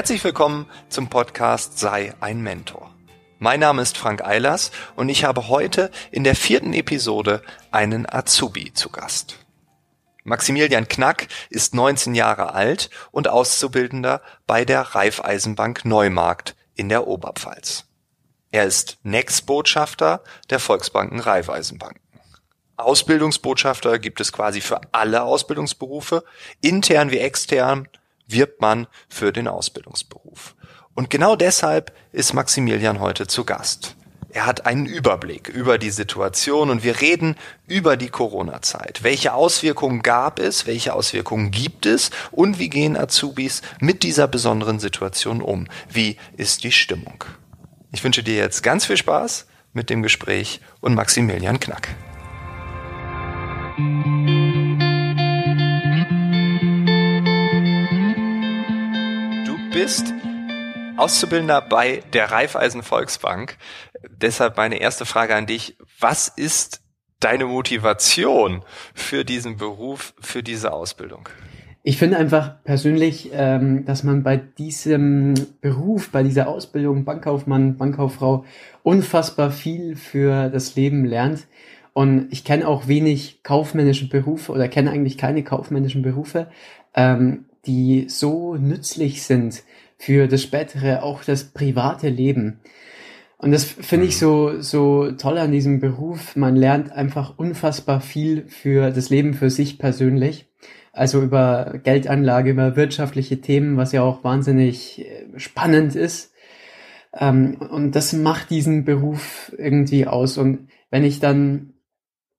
Herzlich willkommen zum Podcast Sei ein Mentor. Mein Name ist Frank Eilers und ich habe heute in der vierten Episode einen Azubi zu Gast. Maximilian Knack ist 19 Jahre alt und Auszubildender bei der Raiffeisenbank Neumarkt in der Oberpfalz. Er ist Next-Botschafter der Volksbanken Raiffeisenbanken. Ausbildungsbotschafter gibt es quasi für alle Ausbildungsberufe, intern wie extern, wirbt man für den Ausbildungsberuf. Und genau deshalb ist Maximilian heute zu Gast. Er hat einen Überblick über die Situation und wir reden über die Corona-Zeit. Welche Auswirkungen gab es, welche Auswirkungen gibt es und wie gehen Azubis mit dieser besonderen Situation um? Wie ist die Stimmung? Ich wünsche dir jetzt ganz viel Spaß mit dem Gespräch und Maximilian Knack. bist Auszubildender bei der Raiffeisen Volksbank. Deshalb meine erste Frage an dich. Was ist deine Motivation für diesen Beruf, für diese Ausbildung? Ich finde einfach persönlich, ähm, dass man bei diesem Beruf, bei dieser Ausbildung Bankkaufmann, Bankkauffrau unfassbar viel für das Leben lernt. Und ich kenne auch wenig kaufmännische Berufe oder kenne eigentlich keine kaufmännischen Berufe, ähm, die so nützlich sind für das spätere, auch das private Leben. Und das finde ich mhm. so, so toll an diesem Beruf. Man lernt einfach unfassbar viel für das Leben für sich persönlich. Also über Geldanlage, über wirtschaftliche Themen, was ja auch wahnsinnig äh, spannend ist. Ähm, und das macht diesen Beruf irgendwie aus. Und wenn ich dann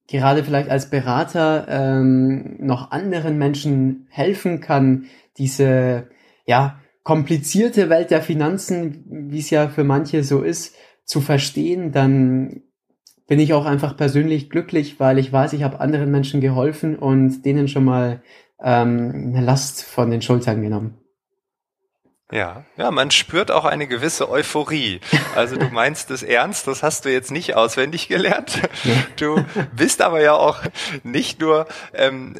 gerade vielleicht als Berater ähm, noch anderen Menschen helfen kann, diese ja komplizierte Welt der Finanzen, wie es ja für manche so ist, zu verstehen, dann bin ich auch einfach persönlich glücklich, weil ich weiß, ich habe anderen Menschen geholfen und denen schon mal ähm, eine Last von den Schultern genommen. Ja, ja, man spürt auch eine gewisse Euphorie. Also du meinst es ernst, das hast du jetzt nicht auswendig gelernt. Du bist aber ja auch nicht nur ähm,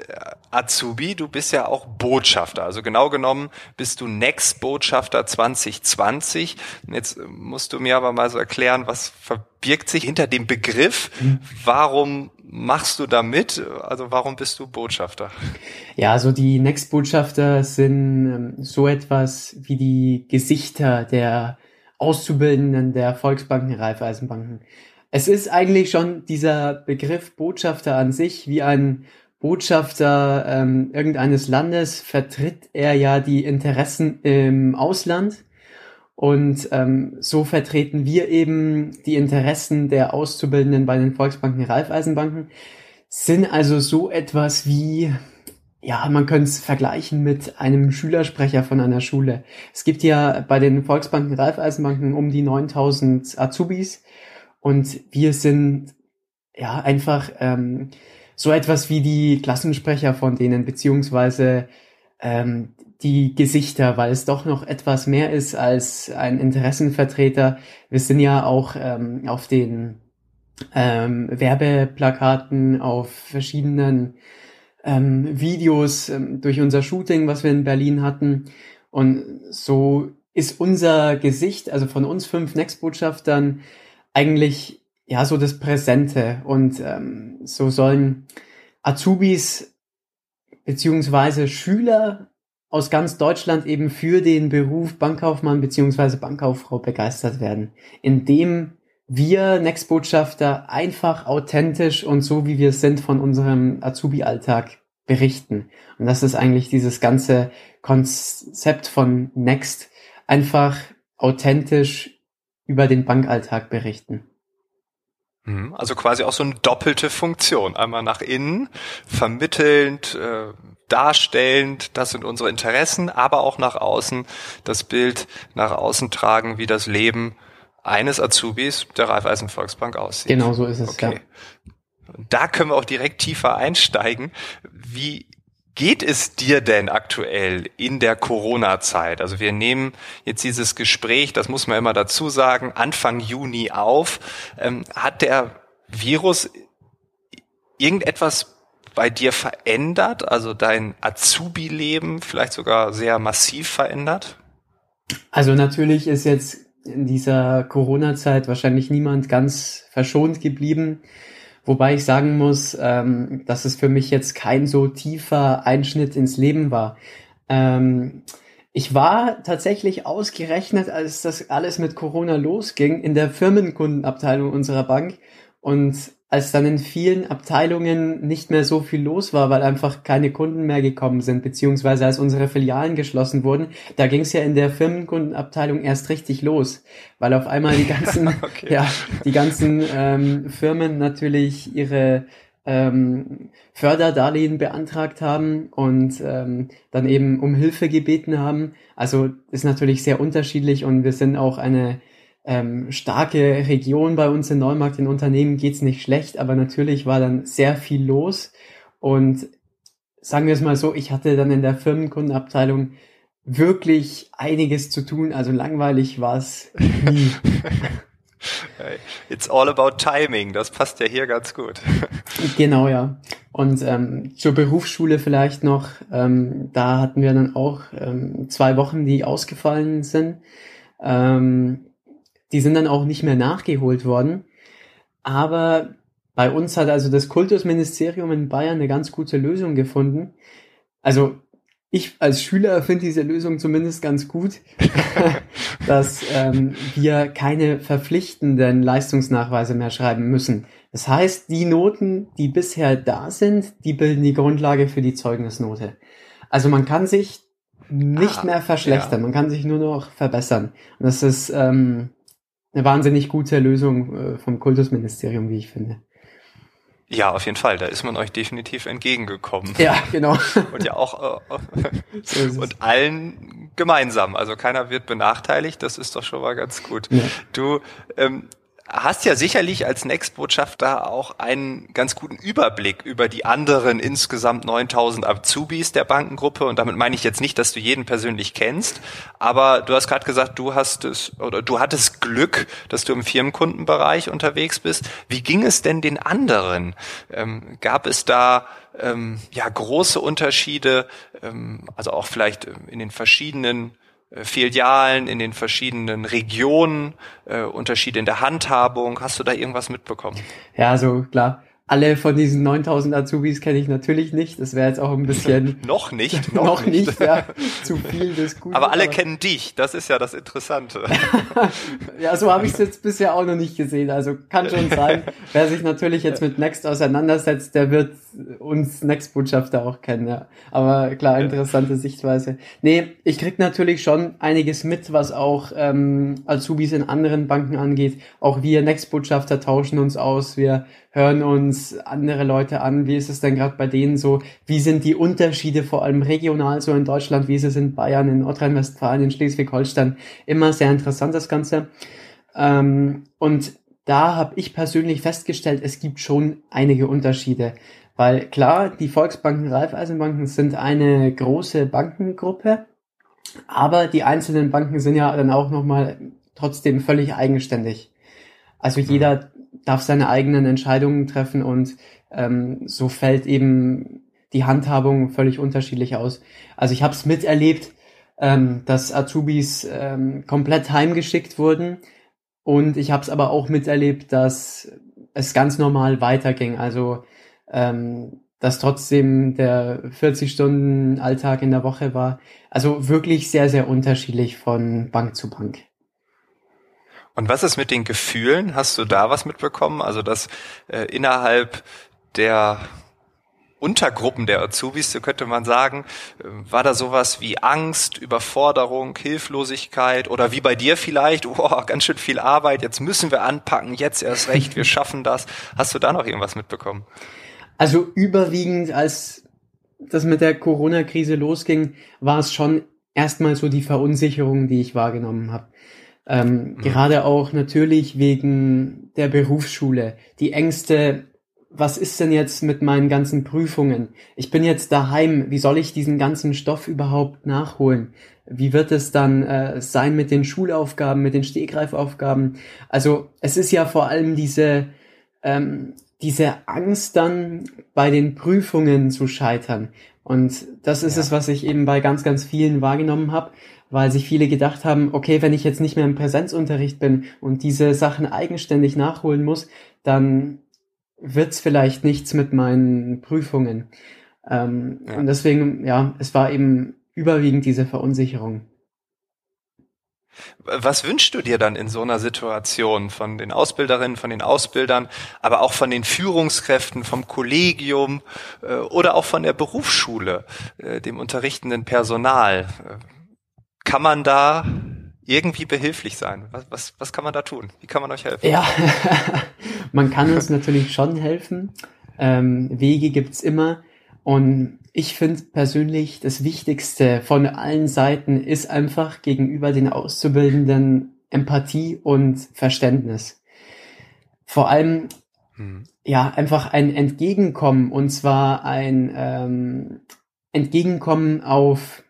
Azubi, du bist ja auch Botschafter. Also genau genommen bist du Next Botschafter 2020. Jetzt musst du mir aber mal so erklären, was verbirgt sich hinter dem Begriff? Mhm. Warum machst du da mit? Also warum bist du Botschafter? Ja, also die Next-Botschafter sind ähm, so etwas wie die Gesichter der Auszubildenden der Volksbanken, Raiffeisenbanken. Es ist eigentlich schon dieser Begriff Botschafter an sich wie ein Botschafter ähm, irgendeines Landes vertritt er ja die Interessen im Ausland. Und ähm, so vertreten wir eben die Interessen der Auszubildenden bei den Volksbanken, Raiffeisenbanken, sind also so etwas wie, ja, man könnte es vergleichen mit einem Schülersprecher von einer Schule. Es gibt ja bei den Volksbanken, Raiffeisenbanken um die 9000 Azubis. Und wir sind ja einfach ähm, so etwas wie die Klassensprecher von denen, beziehungsweise ähm, die Gesichter, weil es doch noch etwas mehr ist als ein Interessenvertreter. Wir sind ja auch ähm, auf den ähm, Werbeplakaten, auf verschiedenen ähm, Videos ähm, durch unser Shooting, was wir in Berlin hatten. Und so ist unser Gesicht, also von uns fünf Next-Botschaftern, eigentlich ja so das Präsente. Und ähm, so sollen Azubis beziehungsweise Schüler aus ganz Deutschland eben für den Beruf Bankkaufmann beziehungsweise Bankkauffrau begeistert werden, indem wir Next-Botschafter einfach authentisch und so wie wir sind von unserem Azubi-Alltag berichten. Und das ist eigentlich dieses ganze Konzept von Next, einfach authentisch über den Bankalltag berichten. Mhm. Also quasi auch so eine doppelte Funktion. Einmal nach innen, vermittelnd, äh, darstellend, das sind unsere Interessen, aber auch nach außen das Bild nach außen tragen, wie das Leben eines Azubis der Raiffeisen Volksbank aussieht. Genau so ist es. Okay. Ja. Da können wir auch direkt tiefer einsteigen. Wie geht es dir denn aktuell in der Corona-Zeit? Also wir nehmen jetzt dieses Gespräch, das muss man immer dazu sagen, Anfang Juni auf. Ähm, hat der Virus irgendetwas bei dir verändert? Also dein Azubi-Leben vielleicht sogar sehr massiv verändert? Also natürlich ist jetzt in dieser Corona-Zeit wahrscheinlich niemand ganz verschont geblieben. Wobei ich sagen muss, ähm, dass es für mich jetzt kein so tiefer Einschnitt ins Leben war. Ähm, ich war tatsächlich ausgerechnet, als das alles mit Corona losging, in der Firmenkundenabteilung unserer Bank und als dann in vielen Abteilungen nicht mehr so viel los war, weil einfach keine Kunden mehr gekommen sind, beziehungsweise als unsere Filialen geschlossen wurden, da ging es ja in der Firmenkundenabteilung erst richtig los, weil auf einmal die ganzen, okay. ja, die ganzen ähm, Firmen natürlich ihre ähm, Förderdarlehen beantragt haben und ähm, dann eben um Hilfe gebeten haben. Also ist natürlich sehr unterschiedlich und wir sind auch eine ähm, starke Region bei uns in Neumarkt. Den Unternehmen geht's nicht schlecht, aber natürlich war dann sehr viel los. Und sagen wir es mal so, ich hatte dann in der Firmenkundenabteilung wirklich einiges zu tun. Also langweilig war es nie. It's all about timing. Das passt ja hier ganz gut. Genau, ja. Und ähm, zur Berufsschule vielleicht noch. Ähm, da hatten wir dann auch ähm, zwei Wochen, die ausgefallen sind. Ähm, die sind dann auch nicht mehr nachgeholt worden. Aber bei uns hat also das Kultusministerium in Bayern eine ganz gute Lösung gefunden. Also ich als Schüler finde diese Lösung zumindest ganz gut, dass ähm, wir keine verpflichtenden Leistungsnachweise mehr schreiben müssen. Das heißt, die Noten, die bisher da sind, die bilden die Grundlage für die Zeugnisnote. Also man kann sich nicht ah, mehr verschlechtern, ja. man kann sich nur noch verbessern. Und das ist ähm, eine wahnsinnig gute Lösung äh, vom Kultusministerium, wie ich finde. Ja, auf jeden Fall. Da ist man euch definitiv entgegengekommen. Ja, genau. Und ja auch äh, so und allen gemeinsam. Also keiner wird benachteiligt. Das ist doch schon mal ganz gut. Ja. Du ähm, hast ja sicherlich als Next-Botschafter auch einen ganz guten Überblick über die anderen insgesamt 9000 Azubis der Bankengruppe. Und damit meine ich jetzt nicht, dass du jeden persönlich kennst, aber du hast gerade gesagt, du hast es oder du hattest Glück, dass du im Firmenkundenbereich unterwegs bist. Wie ging es denn den anderen? Ähm, gab es da ähm, ja große Unterschiede, ähm, also auch vielleicht in den verschiedenen Filialen in den verschiedenen Regionen, äh, Unterschiede in der Handhabung. Hast du da irgendwas mitbekommen? Ja, also klar alle von diesen 9000 Azubis kenne ich natürlich nicht. Das wäre jetzt auch ein bisschen. noch nicht, noch, noch nicht. ja, zu viel des Guten. Aber alle aber kennen dich. Das ist ja das Interessante. ja, so habe ich es jetzt bisher auch noch nicht gesehen. Also kann schon sein. Wer sich natürlich jetzt mit Next auseinandersetzt, der wird uns Next-Botschafter auch kennen. Ja. Aber klar, interessante Sichtweise. Nee, ich krieg natürlich schon einiges mit, was auch ähm, Azubis in anderen Banken angeht. Auch wir Next-Botschafter tauschen uns aus. Wir hören uns andere Leute an, wie ist es denn gerade bei denen so, wie sind die Unterschiede vor allem regional so in Deutschland, wie ist es in Bayern, in Nordrhein-Westfalen, in Schleswig-Holstein, immer sehr interessant das Ganze. Ähm, und da habe ich persönlich festgestellt, es gibt schon einige Unterschiede. Weil klar, die Volksbanken, Raiffeisenbanken sind eine große Bankengruppe, aber die einzelnen Banken sind ja dann auch nochmal trotzdem völlig eigenständig. Also jeder darf seine eigenen Entscheidungen treffen und ähm, so fällt eben die Handhabung völlig unterschiedlich aus. Also ich habe es miterlebt, ähm, dass Azubis ähm, komplett heimgeschickt wurden und ich habe es aber auch miterlebt, dass es ganz normal weiterging. Also ähm, dass trotzdem der 40-Stunden-Alltag in der Woche war. Also wirklich sehr, sehr unterschiedlich von Bank zu Bank. Und was ist mit den Gefühlen? Hast du da was mitbekommen? Also dass äh, innerhalb der Untergruppen der Azubis, so könnte man sagen, äh, war da sowas wie Angst, Überforderung, Hilflosigkeit oder wie bei dir vielleicht, oh, ganz schön viel Arbeit, jetzt müssen wir anpacken, jetzt erst recht, wir schaffen das. Hast du da noch irgendwas mitbekommen? Also überwiegend, als das mit der Corona-Krise losging, war es schon erstmal so die Verunsicherung, die ich wahrgenommen habe. Ähm, mhm. Gerade auch natürlich wegen der Berufsschule. Die Ängste, was ist denn jetzt mit meinen ganzen Prüfungen? Ich bin jetzt daheim, wie soll ich diesen ganzen Stoff überhaupt nachholen? Wie wird es dann äh, sein mit den Schulaufgaben, mit den Stehgreifaufgaben? Also es ist ja vor allem diese, ähm, diese Angst dann bei den Prüfungen zu scheitern. Und das ist ja. es, was ich eben bei ganz, ganz vielen wahrgenommen habe, weil sich viele gedacht haben, okay, wenn ich jetzt nicht mehr im Präsenzunterricht bin und diese Sachen eigenständig nachholen muss, dann wird's vielleicht nichts mit meinen Prüfungen. Ähm, ja. Und deswegen, ja, es war eben überwiegend diese Verunsicherung. Was wünschst du dir dann in so einer Situation von den Ausbilderinnen, von den Ausbildern, aber auch von den Führungskräften, vom Kollegium äh, oder auch von der Berufsschule, äh, dem unterrichtenden Personal? Kann man da irgendwie behilflich sein? Was, was, was kann man da tun? Wie kann man euch helfen? Ja, man kann uns natürlich schon helfen. Ähm, Wege gibt's immer. Und ich finde persönlich, das Wichtigste von allen Seiten ist einfach gegenüber den Auszubildenden Empathie und Verständnis. Vor allem, hm. ja, einfach ein Entgegenkommen und zwar ein ähm, Entgegenkommen auf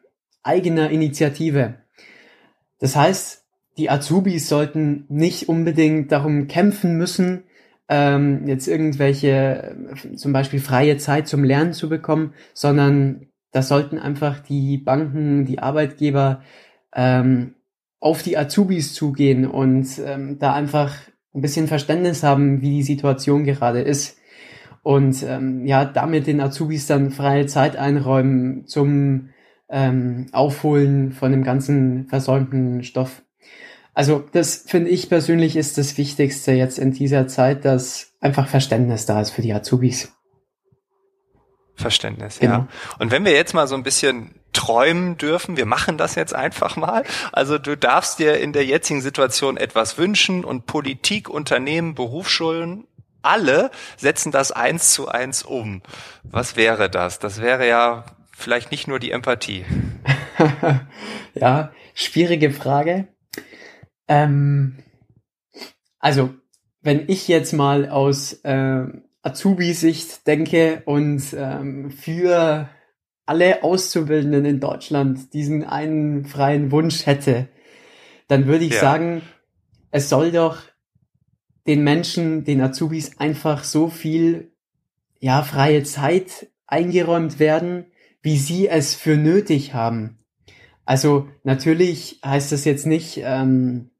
eigener Initiative. Das heißt, die Azubis sollten nicht unbedingt darum kämpfen müssen, ähm, jetzt irgendwelche, äh, zum Beispiel freie Zeit zum Lernen zu bekommen, sondern da sollten einfach die Banken, die Arbeitgeber ähm, auf die Azubis zugehen und ähm, da einfach ein bisschen Verständnis haben, wie die Situation gerade ist. Und ähm, ja, damit den Azubis dann freie Zeit einräumen zum ähm, Aufholen von dem ganzen versäumten Stoff. Also das finde ich persönlich ist das Wichtigste jetzt in dieser Zeit, dass einfach Verständnis da ist für die Azubis. Verständnis, genau. ja. Und wenn wir jetzt mal so ein bisschen träumen dürfen, wir machen das jetzt einfach mal. Also du darfst dir in der jetzigen Situation etwas wünschen und Politik, Unternehmen, Berufsschulen, alle setzen das eins zu eins um. Was wäre das? Das wäre ja vielleicht nicht nur die Empathie. ja, schwierige Frage. Ähm, also, wenn ich jetzt mal aus äh, Azubi-Sicht denke und ähm, für alle Auszubildenden in Deutschland diesen einen freien Wunsch hätte, dann würde ich ja. sagen, es soll doch den Menschen, den Azubis einfach so viel ja freie Zeit eingeräumt werden, wie sie es für nötig haben. Also natürlich heißt das jetzt nicht, ähm,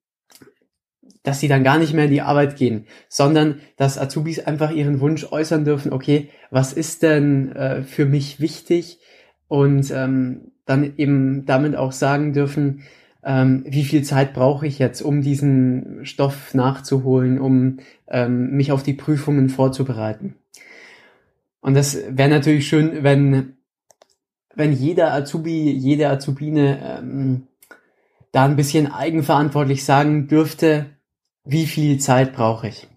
dass sie dann gar nicht mehr in die Arbeit gehen, sondern dass Azubis einfach ihren Wunsch äußern dürfen, okay, was ist denn äh, für mich wichtig? Und ähm, dann eben damit auch sagen dürfen, ähm, wie viel Zeit brauche ich jetzt, um diesen Stoff nachzuholen, um ähm, mich auf die Prüfungen vorzubereiten. Und das wäre natürlich schön, wenn, wenn jeder Azubi, jede Azubine ähm, da ein bisschen eigenverantwortlich sagen dürfte, wie viel Zeit brauche ich?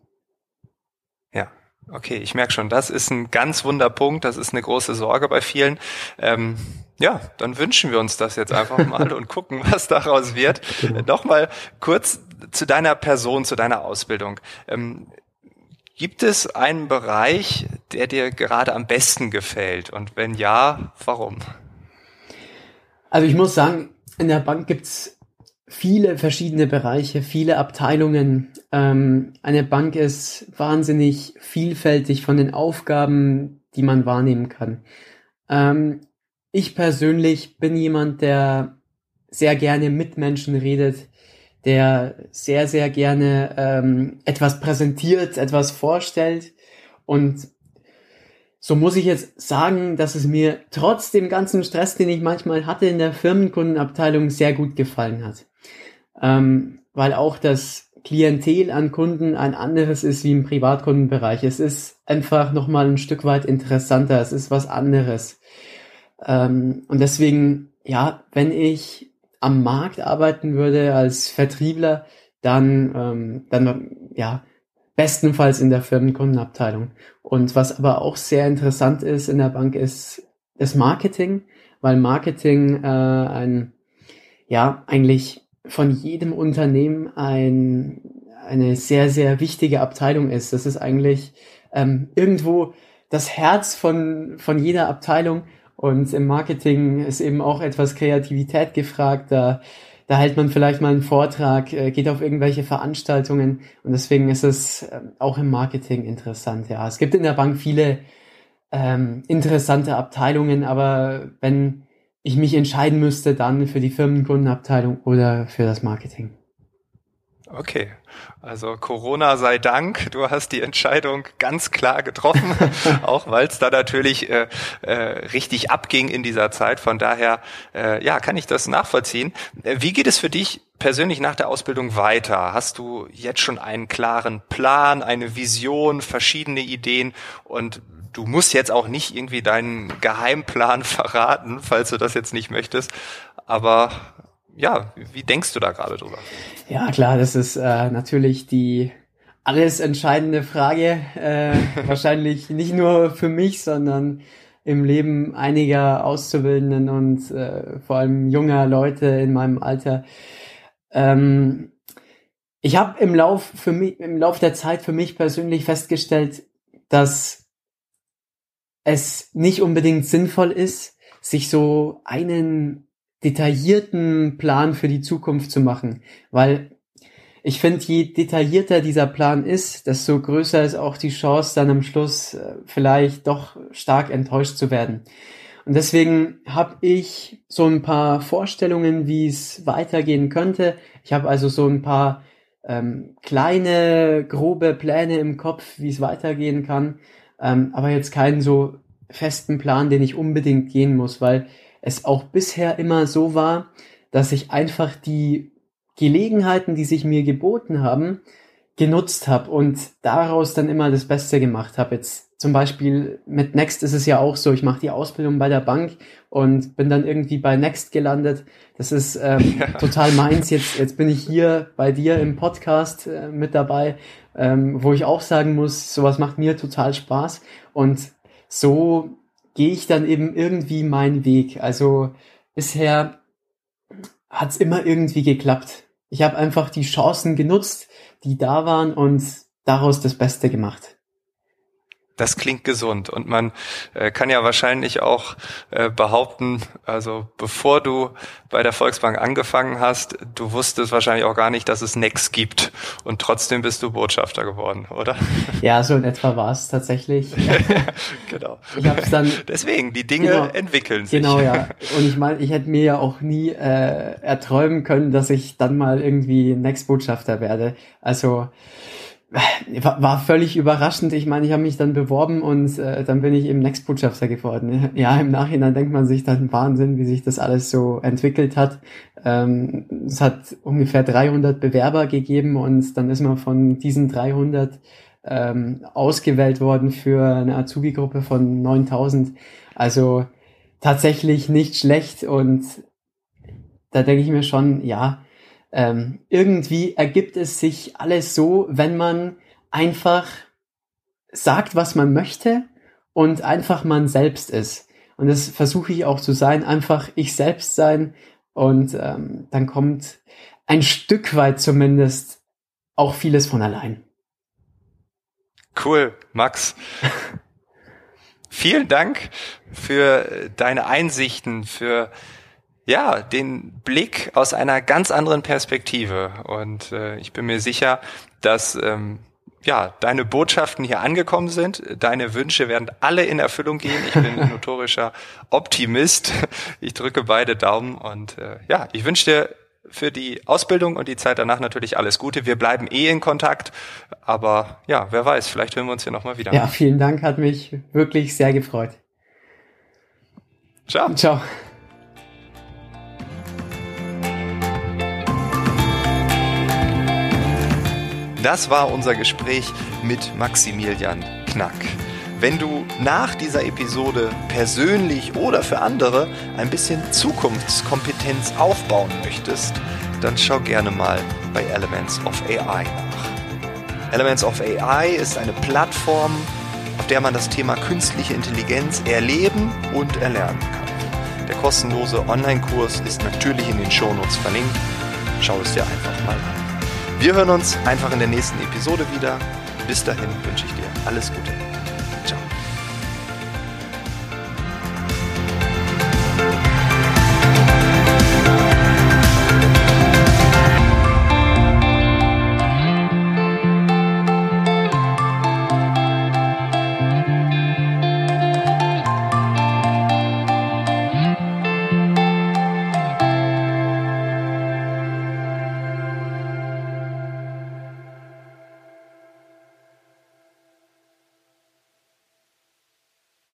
Ja, okay, ich merke schon, das ist ein ganz wunder Punkt, das ist eine große Sorge bei vielen. Ähm, ja, dann wünschen wir uns das jetzt einfach mal und gucken, was daraus wird. Genau. Nochmal kurz zu deiner Person, zu deiner Ausbildung. Ähm, gibt es einen Bereich, der dir gerade am besten gefällt? Und wenn ja, warum? Also ich muss sagen, in der Bank gibt's viele verschiedene Bereiche, viele Abteilungen. Ähm, eine Bank ist wahnsinnig vielfältig von den Aufgaben, die man wahrnehmen kann. Ähm, ich persönlich bin jemand, der sehr gerne mit Menschen redet, der sehr, sehr gerne ähm, etwas präsentiert, etwas vorstellt. Und so muss ich jetzt sagen, dass es mir trotz dem ganzen Stress, den ich manchmal hatte in der Firmenkundenabteilung, sehr gut gefallen hat ähm, weil auch das Klientel an Kunden ein anderes ist wie im Privatkundenbereich. Es ist einfach nochmal ein Stück weit interessanter, es ist was anderes. Ähm, und deswegen, ja, wenn ich am Markt arbeiten würde als Vertriebler, dann, ähm, dann, ja, bestenfalls in der Firmenkundenabteilung. Und was aber auch sehr interessant ist in der Bank ist das Marketing, weil Marketing äh, ein, ja, eigentlich von jedem Unternehmen ein, eine sehr, sehr wichtige Abteilung ist. Das ist eigentlich ähm, irgendwo das Herz von, von jeder Abteilung. Und im Marketing ist eben auch etwas Kreativität gefragt. Da, da hält man vielleicht mal einen Vortrag, äh, geht auf irgendwelche Veranstaltungen. Und deswegen ist es äh, auch im Marketing interessant. Ja, es gibt in der Bank viele ähm, interessante Abteilungen, aber wenn ich mich entscheiden müsste, dann für die Firmenkundenabteilung oder für das Marketing. Okay, also Corona sei Dank, du hast die Entscheidung ganz klar getroffen, auch weil es da natürlich äh, äh, richtig abging in dieser Zeit. Von daher, äh, ja, kann ich das nachvollziehen. Äh, wie geht es für dich persönlich nach der Ausbildung weiter? Hast du jetzt schon einen klaren Plan, eine Vision, verschiedene Ideen und du musst jetzt auch nicht irgendwie deinen Geheimplan verraten, falls du das jetzt nicht möchtest. Aber ja, wie denkst du da gerade drüber? Ja, klar, das ist äh, natürlich die alles entscheidende Frage. Äh, wahrscheinlich nicht nur für mich, sondern im Leben einiger Auszubildenden und äh, vor allem junger Leute in meinem Alter. Ähm, ich habe im Lauf für mich im Lauf der Zeit für mich persönlich festgestellt, dass es nicht unbedingt sinnvoll ist, sich so einen detaillierten Plan für die Zukunft zu machen, weil ich finde, je detaillierter dieser Plan ist, desto größer ist auch die Chance, dann am Schluss äh, vielleicht doch stark enttäuscht zu werden. Und deswegen habe ich so ein paar Vorstellungen, wie es weitergehen könnte. Ich habe also so ein paar ähm, kleine, grobe Pläne im Kopf, wie es weitergehen kann, ähm, aber jetzt keinen so festen Plan, den ich unbedingt gehen muss, weil es auch bisher immer so war, dass ich einfach die Gelegenheiten, die sich mir geboten haben, genutzt habe und daraus dann immer das Beste gemacht habe. Jetzt zum Beispiel mit Next ist es ja auch so, ich mache die Ausbildung bei der Bank und bin dann irgendwie bei Next gelandet. Das ist ähm, ja. total meins. Jetzt, jetzt bin ich hier bei dir im Podcast äh, mit dabei, ähm, wo ich auch sagen muss, sowas macht mir total Spaß. Und so gehe ich dann eben irgendwie meinen Weg. Also bisher hat's immer irgendwie geklappt. Ich habe einfach die Chancen genutzt, die da waren und daraus das Beste gemacht. Das klingt gesund und man äh, kann ja wahrscheinlich auch äh, behaupten, also bevor du bei der Volksbank angefangen hast, du wusstest wahrscheinlich auch gar nicht, dass es Next gibt und trotzdem bist du Botschafter geworden, oder? Ja, so in etwa war es tatsächlich. genau. Ich hab's dann deswegen die Dinge genau, entwickeln sich. Genau, ja. Und ich meine, ich hätte mir ja auch nie äh, erträumen können, dass ich dann mal irgendwie Next Botschafter werde. Also war völlig überraschend. Ich meine, ich habe mich dann beworben und äh, dann bin ich eben Next-Botschafter geworden. Ja, im Nachhinein denkt man sich dann Wahnsinn, wie sich das alles so entwickelt hat. Ähm, es hat ungefähr 300 Bewerber gegeben und dann ist man von diesen 300 ähm, ausgewählt worden für eine Azubi-Gruppe von 9000. Also tatsächlich nicht schlecht und da denke ich mir schon, ja, ähm, irgendwie ergibt es sich alles so, wenn man einfach sagt, was man möchte und einfach man selbst ist. Und das versuche ich auch zu sein, einfach ich selbst sein. Und ähm, dann kommt ein Stück weit zumindest auch vieles von allein. Cool, Max. Vielen Dank für deine Einsichten, für ja, den Blick aus einer ganz anderen Perspektive. Und äh, ich bin mir sicher, dass ähm, ja, deine Botschaften hier angekommen sind. Deine Wünsche werden alle in Erfüllung gehen. Ich bin ein notorischer Optimist. Ich drücke beide Daumen und äh, ja, ich wünsche dir für die Ausbildung und die Zeit danach natürlich alles Gute. Wir bleiben eh in Kontakt, aber ja, wer weiß, vielleicht hören wir uns hier nochmal wieder. Ja, vielen Dank, hat mich wirklich sehr gefreut. Ciao. Ciao. Das war unser Gespräch mit Maximilian Knack. Wenn du nach dieser Episode persönlich oder für andere ein bisschen Zukunftskompetenz aufbauen möchtest, dann schau gerne mal bei Elements of AI nach. Elements of AI ist eine Plattform, auf der man das Thema künstliche Intelligenz erleben und erlernen kann. Der kostenlose Online-Kurs ist natürlich in den Shownotes verlinkt. Schau es dir einfach mal an. Wir hören uns einfach in der nächsten Episode wieder. Bis dahin wünsche ich dir alles Gute.